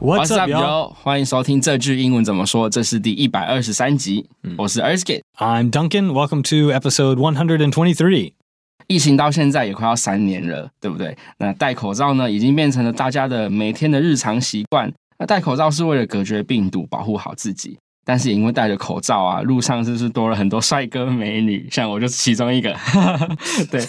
What's up, yo？欢迎收听这句英文怎么说？这是第一百二十三集。嗯、我是 Erskine，I'm Duncan。Welcome to episode one hundred and twenty-three。疫情到现在也快要三年了，对不对？那戴口罩呢，已经变成了大家的每天的日常习惯。那戴口罩是为了隔绝病毒，保护好自己。但是也因为戴着口罩啊，路上是不是多了很多帅哥美女？像我就是其中一个。对，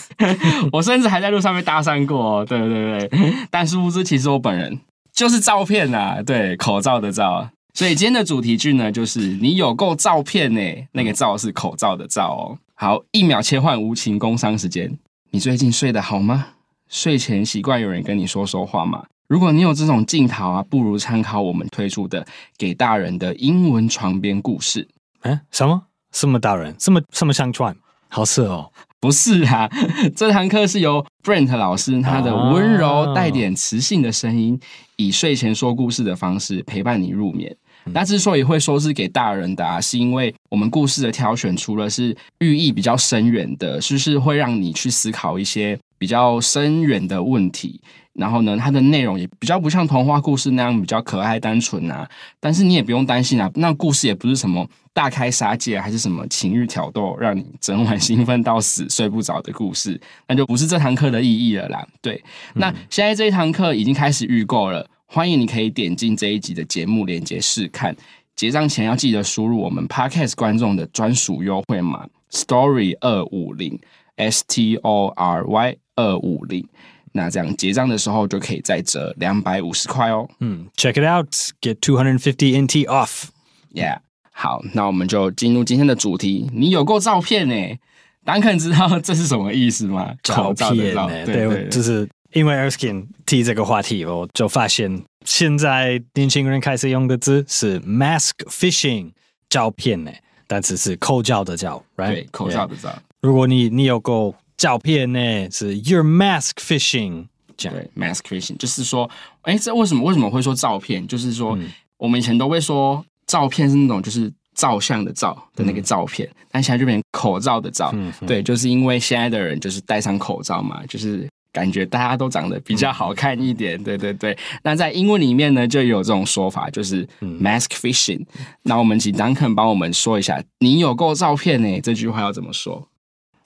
我甚至还在路上被搭讪过。对对对，但殊不知其实我本人。就是照片啊，对，口罩的照，所以今天的主题句呢，就是你有够照片呢，那个照是口罩的照哦。好，一秒切换无情工商时间，你最近睡得好吗？睡前习惯有人跟你说说话吗？如果你有这种镜头啊，不如参考我们推出的给大人的英文床边故事。哎，什么？什么大人？什么什么相传？好色哦。不是啊，这堂课是由 Brent 老师他的温柔带点磁性的声音，以睡前说故事的方式陪伴你入眠。那之所以会说是给大人的啊，是因为我们故事的挑选，除了是寓意比较深远的，就是会让你去思考一些比较深远的问题。然后呢，它的内容也比较不像童话故事那样比较可爱单纯啊。但是你也不用担心啊，那故事也不是什么大开杀戒，还是什么情欲挑逗，让你整晚兴奋到死睡不着的故事，那就不是这堂课的意义了啦。对，那现在这一堂课已经开始预购了，欢迎你可以点进这一集的节目链接试看。结账前要记得输入我们 Podcast 观众的专属优惠码 Story 二五零 S T O R Y 二五零。那这样结账的时候就可以再折两百五十块哦。嗯，Check it out, get two hundred fifty NT off. Yeah，好，那我们就进入今天的主题。你有够照片呢？丹肯知道 这是什么意思吗？照片呢？对，对，对，就是因为 Erskine 提这个话题，我就发现现在年轻人开始用的字是 mask fishing，照片呢，但只是口罩的罩，right？对，口罩的罩。如果你你有够。照片呢是 You're mask fishing，这样对，mask fishing 就是说，哎，这为什么为什么会说照片？就是说，嗯、我们以前都会说照片是那种就是照相的照的那个照片，嗯、但现在就变成口罩的照，嗯、对，就是因为现在的人就是戴上口罩嘛，就是感觉大家都长得比较好看一点，嗯、对对对。那在英文里面呢，就有这种说法，就是 mask fishing。那、嗯、我们请 Duncan 帮我们说一下，你有够照片呢？这句话要怎么说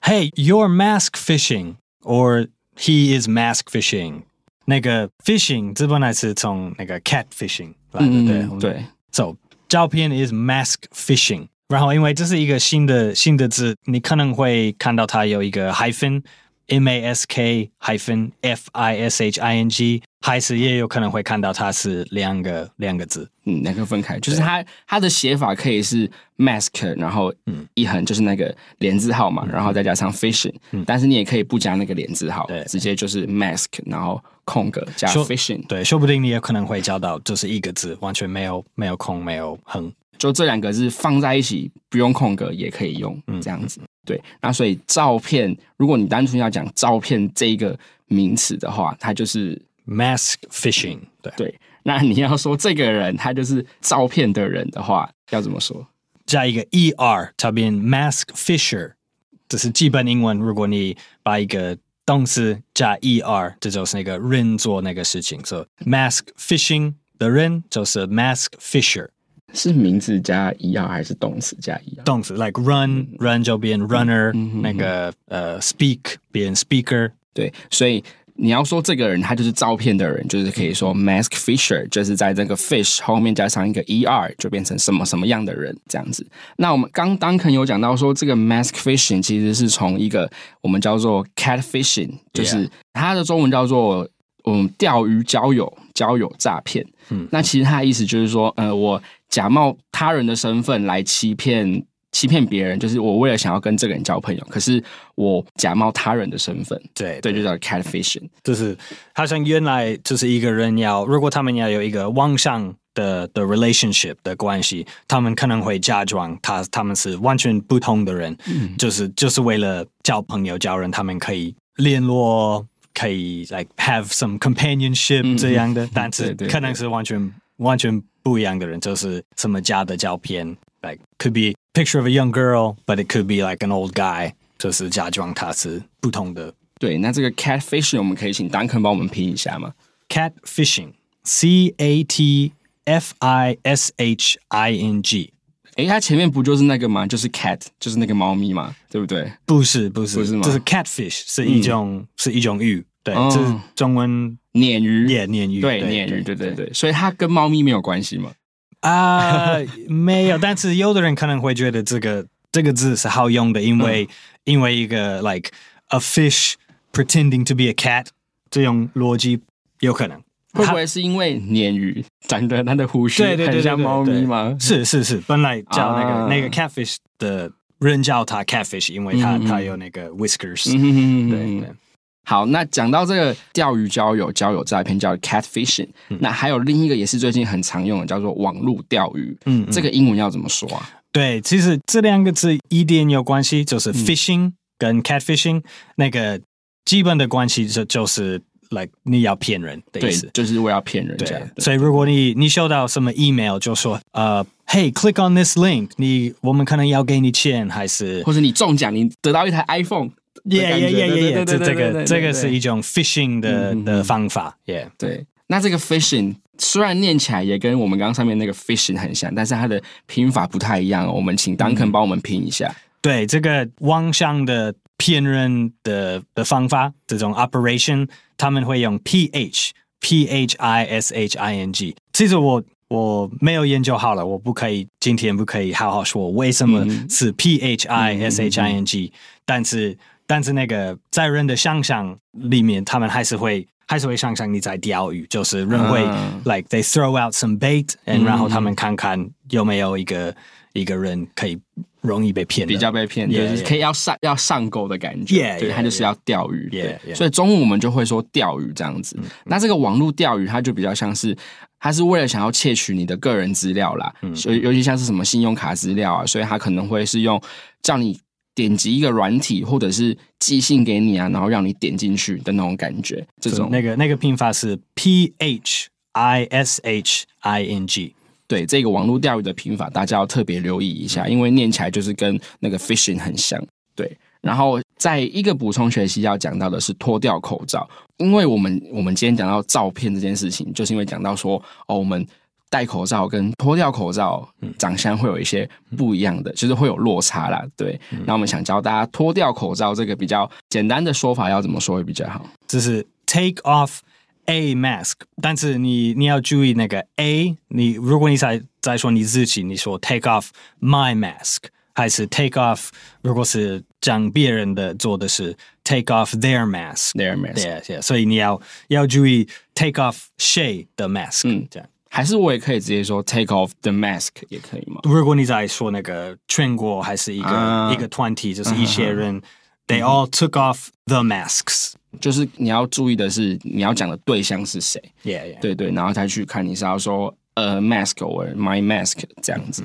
？Hey, you're mask fishing, or he is mask fishing. 那个 fishing 这本来是从那个 cat fishing 来的，对、嗯、对。So 照片 is mask fishing，然后因为这是一个新的新的字，你可能会看到它有一个 hyphen。 M A S K hyphen F I S H I N G，还是也有可能会看到它是两个两个字，嗯，两个分开，就是它它的写法可以是 mask，然后嗯。一横就是那个连字号嘛，然后再加上 fishing，嗯，但是你也可以不加那个连字号，对，直接就是 mask，然后空格加 fishing，对，说不定你也可能会教到就是一个字，完全没有没有空没有横，就这两个字放在一起不用空格也可以用，嗯，这样子。对，那所以照片，如果你单纯要讲照片这一个名词的话，它就是 mask fishing。对对，那你要说这个人他就是照片的人的话，要怎么说？加一个 er，它变 mask fisher，这是基本英文。如果你把一个动词加 er，这就是那个人做那个事情，所以 mask fishing 的人就是 mask fisher。是名字加 er 还是动词加 er？动词，like run，run、嗯、run 就变 runner，、嗯、那个呃、uh, speak 变 speaker。对，所以你要说这个人他就是照骗的人，就是可以说 mask fisher，就是在这个 fish 后面加上一个 er，就变成什么什么样的人这样子。那我们刚 Duncan 有讲到说，这个 mask fishing 其实是从一个我们叫做 cat fishing，就是它的中文叫做嗯钓鱼交友交友诈骗。嗯，那其实它的意思就是说，呃，我假冒他人的身份来欺骗。欺骗别人，就是我为了想要跟这个人交朋友，可是我假冒他人的身份，对对，就叫 catfishing，就是好像原来就是一个人要，如果他们要有一个网上的的 relationship 的关系，他们可能会假装他他们是完全不同的人，嗯、就是就是为了交朋友交人，他们可以联络，可以 like have some companionship、嗯、这样的，但是可能是完全完全不一样的人，就是什么家的照片，like could be。Picture of a young girl, but it could be like an old guy，就是假装他是不同的。对，那这个 catfishing 我们可以请 Duncan 帮我们拼一下吗？Catfishing，C A T F I S H I N G。哎，它前面不就是那个吗？就是 cat，就是那个猫咪嘛，对不对？不是，不是，不是吗？就是 catfish 是一种、嗯、是一种鱼，对，这是中文鲶鱼，鲶鲶鱼，对，鲶鱼，对对对对，所以它跟猫咪没有关系吗？啊，uh, 没有，但是有的人可能会觉得这个这个字是好用的，因为、嗯、因为一个 like a fish pretending to be a cat 这种逻辑有可能。会不会是因为鲶鱼长得它的胡须很像猫咪吗？是是是，本来叫那个、啊、那个 catfish 的人叫它 catfish，因为它、嗯、它有那个 whiskers，对。好，那讲到这个钓鱼交友、交友诈骗叫 catfishing，、嗯、那还有另一个也是最近很常用的，叫做网络钓鱼。嗯，这个英文要怎么说啊？对，其实这两个字一点有关系，就是 fishing 跟 catfishing、嗯、那个基本的关系就就是 like 你要骗人的意思，就是我要骗人。对，对所以如果你你收到什么 email 就说呃，Hey，click on this link，你我们可能要给你钱，还是或者你中奖，你得到一台 iPhone。耶耶耶耶耶！这这个这个是一种 fishing 的、嗯、的方法。耶，对。那这个 fishing 虽然念起来也跟我们刚刚上面那个 fishing 很像，但是它的拼法不太一样。我们请 Duncan 帮我们拼一下。嗯、对，这个网上的骗人的的方法，这种 operation，他们会用 p h p h i s h i n g。其实我我没有研究好了，我不可以今天不可以好好说为什么是 p h i s h i n g，、嗯、但是。但是那个在人的想象里面，他们还是会还是会想象你在钓鱼，就是人会、uh, like they throw out some bait，、嗯、然后他们看看有没有一个一个人可以容易被骗，比较被骗，yeah, 就是可以要上.要上钩的感觉，yeah, 对，他就是要钓鱼.所以中午我们就会说钓鱼这样子。嗯、那这个网络钓鱼，它就比较像是，它是为了想要窃取你的个人资料啦，嗯、所以尤其像是什么信用卡资料啊，所以他可能会是用叫你。点击一个软体，或者是寄信给你啊，然后让你点进去的那种感觉，这种那个那个拼法是 P H I S H I N G，对，这个网络钓鱼的拼法，大家要特别留意一下，因为念起来就是跟那个 fishing 很像。对，然后在一个补充学习要讲到的是脱掉口罩，因为我们我们今天讲到照片这件事情，就是因为讲到说哦，我们。戴口罩跟脱掉口罩，长相会有一些不一样的，嗯、就是会有落差啦。对，那、嗯、我们想教大家脱掉口罩这个比较简单的说法要怎么说会比较好？就是 take off a mask，但是你你要注意那个 a，你如果你在在说你自己，你说 take off my mask，还是 take off？如果是讲别人的做的是 take off their mask，their mask，yeah yeah，所以你要要注意 take off Shay 的 mask，嗯，这样。还是我也可以直接说 take off the mask 也可以吗？如果你在说那个全国还是一个、uh, 一个团体，就是一些人、uh-huh.，they all took off the masks，就是你要注意的是你要讲的对象是谁，yeah, yeah. 对对，然后再去看你是要说 a mask or my mask 这样子。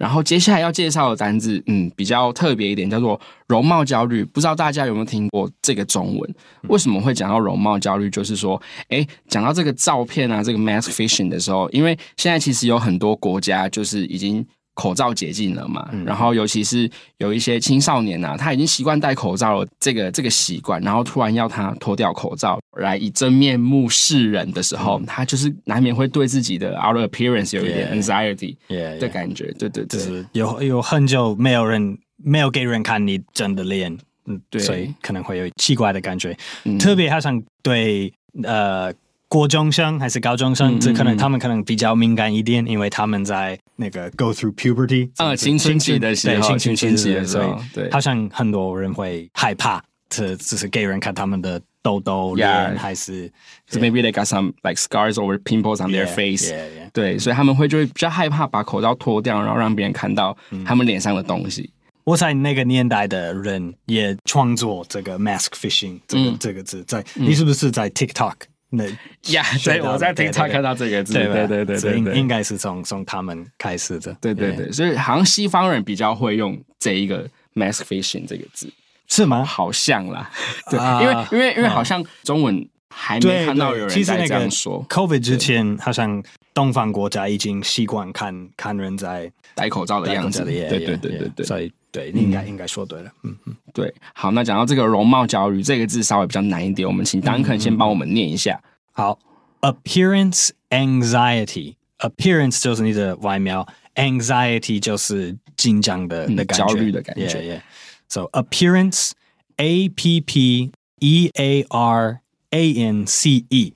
然后接下来要介绍的单字，嗯，比较特别一点，叫做容貌焦虑。不知道大家有没有听过这个中文？为什么会讲到容貌焦虑？就是说，哎，讲到这个照片啊，这个 mask fishing 的时候，因为现在其实有很多国家就是已经。口罩解禁了嘛？然后尤其是有一些青少年啊，他已经习惯戴口罩了，这个这个习惯，然后突然要他脱掉口罩来以真面目示人的时候，嗯、他就是难免会对自己的 outer appearance 有一点 anxiety 的感觉。Yeah, yeah. 对对对，就是有有很久没有人没有给人看你真的脸。嗯，对，所以可能会有奇怪的感觉。嗯、特别好像对呃国中生还是高中生，这、嗯、可能他们可能比较敏感一点，因为他们在那个 go through puberty，呃，青春期的时候，对青春期的时候，对，好像很多人会害怕，就是给人看他们的痘痘呀，还是，就 maybe they got some like scars or pimples on their face，对，所以他们会就会比较害怕把口罩脱掉，然后让别人看到他们脸上的东西。我在那个年代的人也创作这个 mask fishing 这个这个字，在你是不是在 TikTok？那呀？所以我在 TikTok 看到这个字，对对对对对，应应该是从从他们开始的，对对对，所以好像西方人比较会用这一个 mask fishing 这个字。是吗？好像啦，对，因为因为因为好像中文还没看到有人在这样说。COVID 之前，好像东方国家已经习惯看看人在戴口罩的样子。对对对对对，所以对，你应该应该说对了。嗯嗯，对。好，那讲到这个容貌焦虑这个字稍微比较难一点，我们请 Duncan 先帮我们念一下。好，appearance anxiety，appearance 就是你的外貌，anxiety 就是紧张的的感觉，焦虑的感觉。So appearance, A P P E A R A N C E，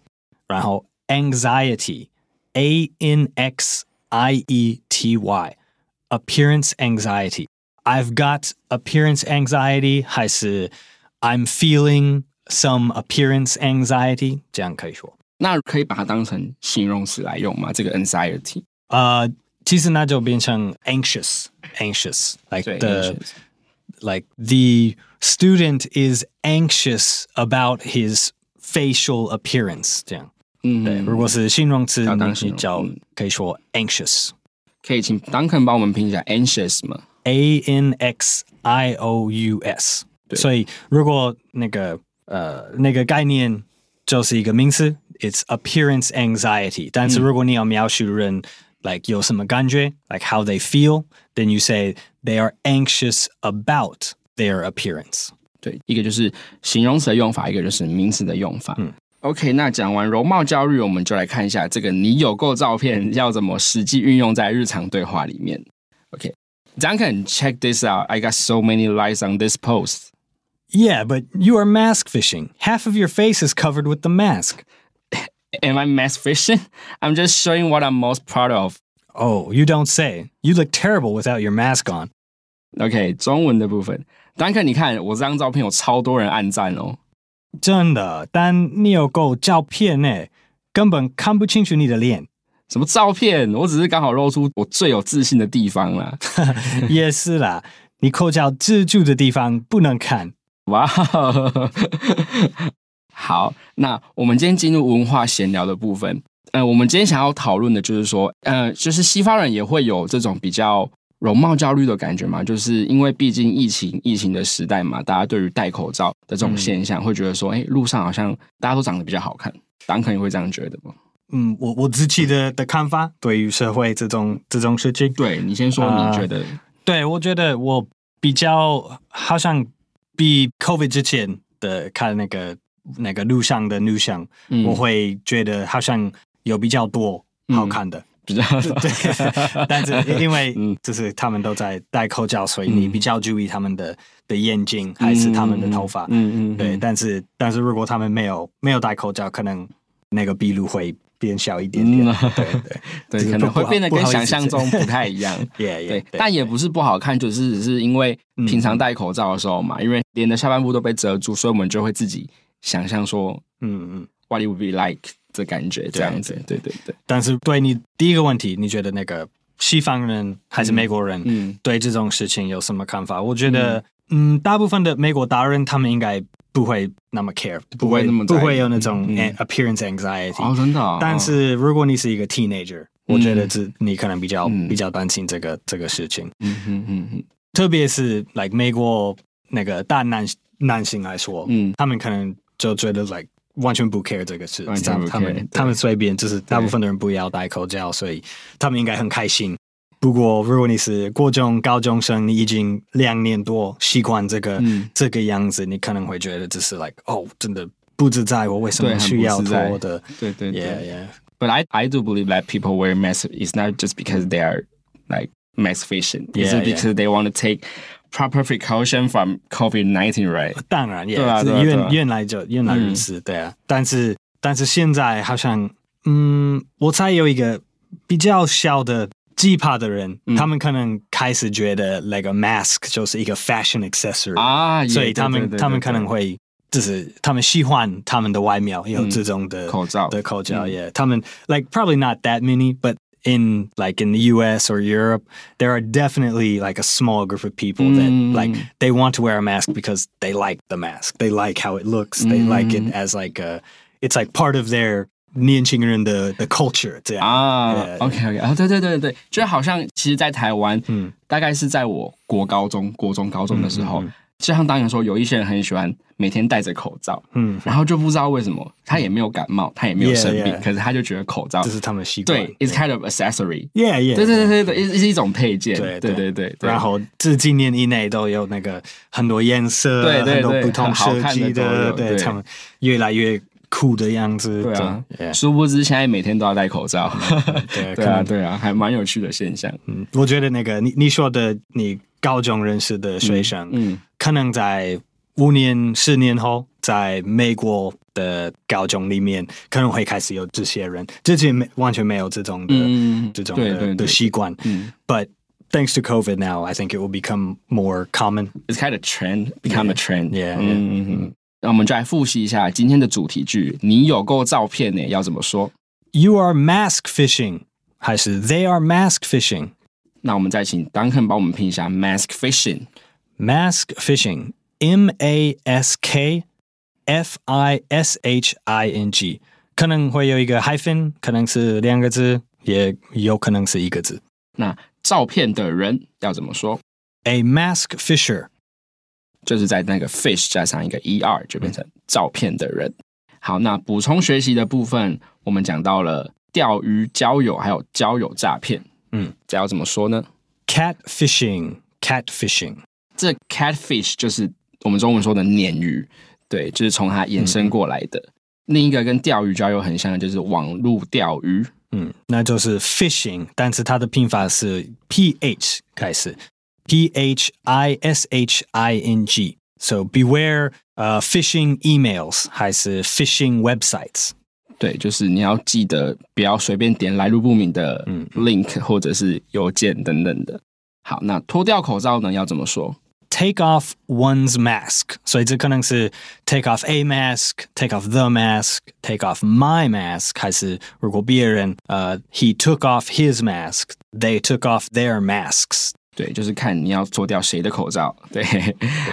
然后 anxiety, A N X I E T Y, appearance anxiety. I've got appearance anxiety，还是 I'm feeling some appearance anxiety，这样可以说。那可以把它当成形容词来用吗？这个 anxiety？呃，其实那就变成 anxious，anxious，like the。like the student is anxious about his facial appearance，这样，嗯，对。如果是形容词，你叫可以说 anxious。可以请 Duncan 帮我们拼一下 anxious 吗 ？A N X I O U S。所以如果那个呃那个概念就是一个名词，it's appearance anxiety。但是如果你要描述人。like 有什么感觉，like how they feel, then you say they are anxious about their appearance。对，一个就是形容词的用法，一个就是名词的用法。嗯，OK，那讲完容貌焦虑，我们就来看一下这个你有够照片要怎么实际运用在日常对话里面。 OK，Duncan, check this out. I got so many likes on this post. Yeah, but you are mask fishing. Half of your face is covered with the mask. Am I mask fishing? I'm just showing what I'm most proud of. Oh, you don't say. You look terrible without your mask on. OK，中文的部分，Duncan，你看我这张照片有超多人按赞哦。真的，但你有够照片呢，根本看不清楚你的脸。 什么照片？我只是刚好露出我最有自信的地方啦。也是啦，你口角遮住的地方不能看。哇！好，那我们今天进入文化闲聊的部分。呃，我们今天想要讨论的就是说，呃，就是西方人也会有这种比较容貌焦虑的感觉嘛？就是因为毕竟疫情疫情的时代嘛，大家对于戴口罩的这种现象，会觉得说，哎、嗯，路上好像大家都长得比较好看，当然可能会这样觉得吗？嗯，我我自己的的看法，对于社会这种这种事情，对你先说，你觉得？呃、对我觉得我比较好像比 COVID 之前的看那个。那个录像的录像，嗯、我会觉得好像有比较多好看的，嗯、比较 对。但是因为 就是他们都在戴口罩，所以你比较注意他们的的眼睛还是他们的头发。嗯嗯，嗯。对，但是但是如果他们没有没有戴口罩，可能那个鼻露会变小一点点。嗯、对对对，可能会变得跟想象中不太一样。对对，但也不是不好看，就是只是因为平常戴口罩的时候嘛，因为脸的下半部都被遮住，所以我们就会自己。想象说，嗯嗯，What it would be like 这感觉这样子，对对对，对。但是对你第一个问题，你觉得那个西方人还是美国人，嗯，对这种事情有什么看法？嗯、我觉得，嗯，大部分的美国达人他们应该不会那么 care，不会，那么不会有那种 appearance anxiety。哦，真的、哦。但是如果你是一个 teenager，、嗯、我觉得这你可能比较、嗯、比较担心这个这个事情。嗯嗯嗯嗯。特别是 like 美国那个大男男性来说，嗯，他们可能。就觉得 like 完全不 care 这个事，他们他们随便，就是大部分的人不要戴口罩，所以他们应该很开心。不过如果你是国中高中生，你已经两年多习惯这个、嗯、这个样子，你可能会觉得这是 like 哦，真的不自在，我为什么需要脱的？对对对，yeah yeah。But I I do believe that people wear masks is not just because they are like mask fishing, it's because they want to take proper precaution from COVID nineteen, right？当然，也是原原来就原来如此，对啊。但是但是现在好像，嗯，我猜有一个比较小的奇葩的人，他们可能开始觉得 like a mask 就是一个 fashion accessory 啊，所以他们他们可能会就是他们喜欢他们的外貌有这种的口罩的口罩，yeah。他们 like probably not that many, but in like in the US or Europe, there are definitely like a small group of people that mm. like they want to wear a mask because they like the mask. They like how it looks. They mm. like it as like a it's like part of their 年轻人的的 culture 这样。啊。OK OK 啊，对对对对，就好像其实，在台湾，嗯，大概是在我国高中、国中、高中的时候。嗯嗯就像当年说，有一些人很喜欢每天戴着口罩，嗯，然后就不知道为什么他也没有感冒，他也没有生病，可是他就觉得口罩这是他们习惯，对，it's kind of accessory，yeah yeah，对对对对对，是一种配件，对对对对，然后这几年以内都有那个很多颜色，对对对，很多不同设计的，对，他们越来越酷的样子，对啊，殊不知现在每天都要戴口罩，对 对啊对啊，还蛮有趣的现象，嗯，我觉得那个你你说的你。高中认识的学生，嗯，嗯，可能在五年、十年后，在美国的高中里面，可能会开始有这些人，之前没完全没有这种的、嗯、这种的对对对的习惯。嗯，But thanks to COVID now, I think it will become more common. It's kind of trend, become a trend. Yeah. 那我们就来复习一下今天的主题句：你有够照片呢？要怎么说？You are mask fishing，还是 They are mask fishing？那我们再请 Duncan 帮我们拼一下 mask fishing。mask fishing，M A S K F I S H I N G，可能会有一个 hyphen，可能是两个字，也有可能是一个字。那照片的人要怎么说？A mask fisher，就是在那个 fish 加上一个 er，就变成照片的人。好，那补充学习的部分，我们讲到了钓鱼、交友，还有交友诈骗。嗯，这要怎么说呢？Catfishing，catfishing，这 catfish 就是我们中文说的鲶鱼，对，就是从它衍生过来的。嗯、另一个跟钓鱼交友很像的，就是网络钓鱼，嗯，那就是 fishing，但是它的拼法是 p h 开始 ，p h i s h i n g。So beware，呃、uh,，phishing emails 还是 phishing websites。对，就是你要记得不要随便点来路不明的 link 或者是邮件等等的。好，那脱掉口罩呢？要怎么说？Take off one's mask。所以这可能是 take off a mask，take off the mask，take off my mask，还是如果别人呃、uh,，he took off his mask，they took off their masks。 对，就是看你要脱掉谁的口罩。对，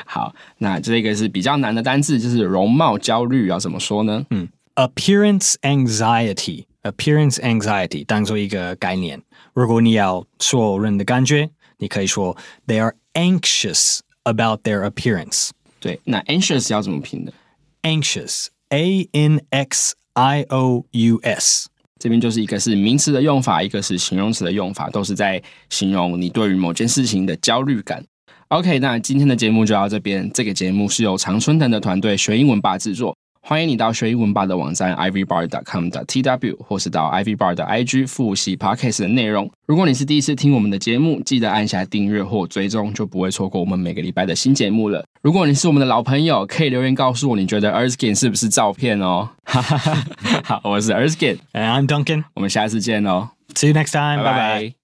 好，那这个是比较难的单字，就是容貌焦虑，要怎么说呢？嗯。Appearance anxiety, appearance anxiety 当做一个概念。如果你要说人的感觉，你可以说 They are anxious about their appearance。对，那 anxious 要怎么拼的？Anxious, A N X I O U S。这边就是一个是名词的用法，一个是形容词的用法，都是在形容你对于某件事情的焦虑感。OK，那今天的节目就到这边。这个节目是由常春藤的团队学英文吧制作。欢迎你到学英文吧的网站 ivybar.com.tw，或是到 ivybar 的 IG 复习 Podcast 的内容。如果你是第一次听我们的节目，记得按下订阅或追踪，就不会错过我们每个礼拜的新节目了。如果你是我们的老朋友，可以留言告诉我你觉得 Erskine 是不是照片哦。好，我是 Erskine，and I'm Duncan，我们下次见哦。See you next time，拜拜。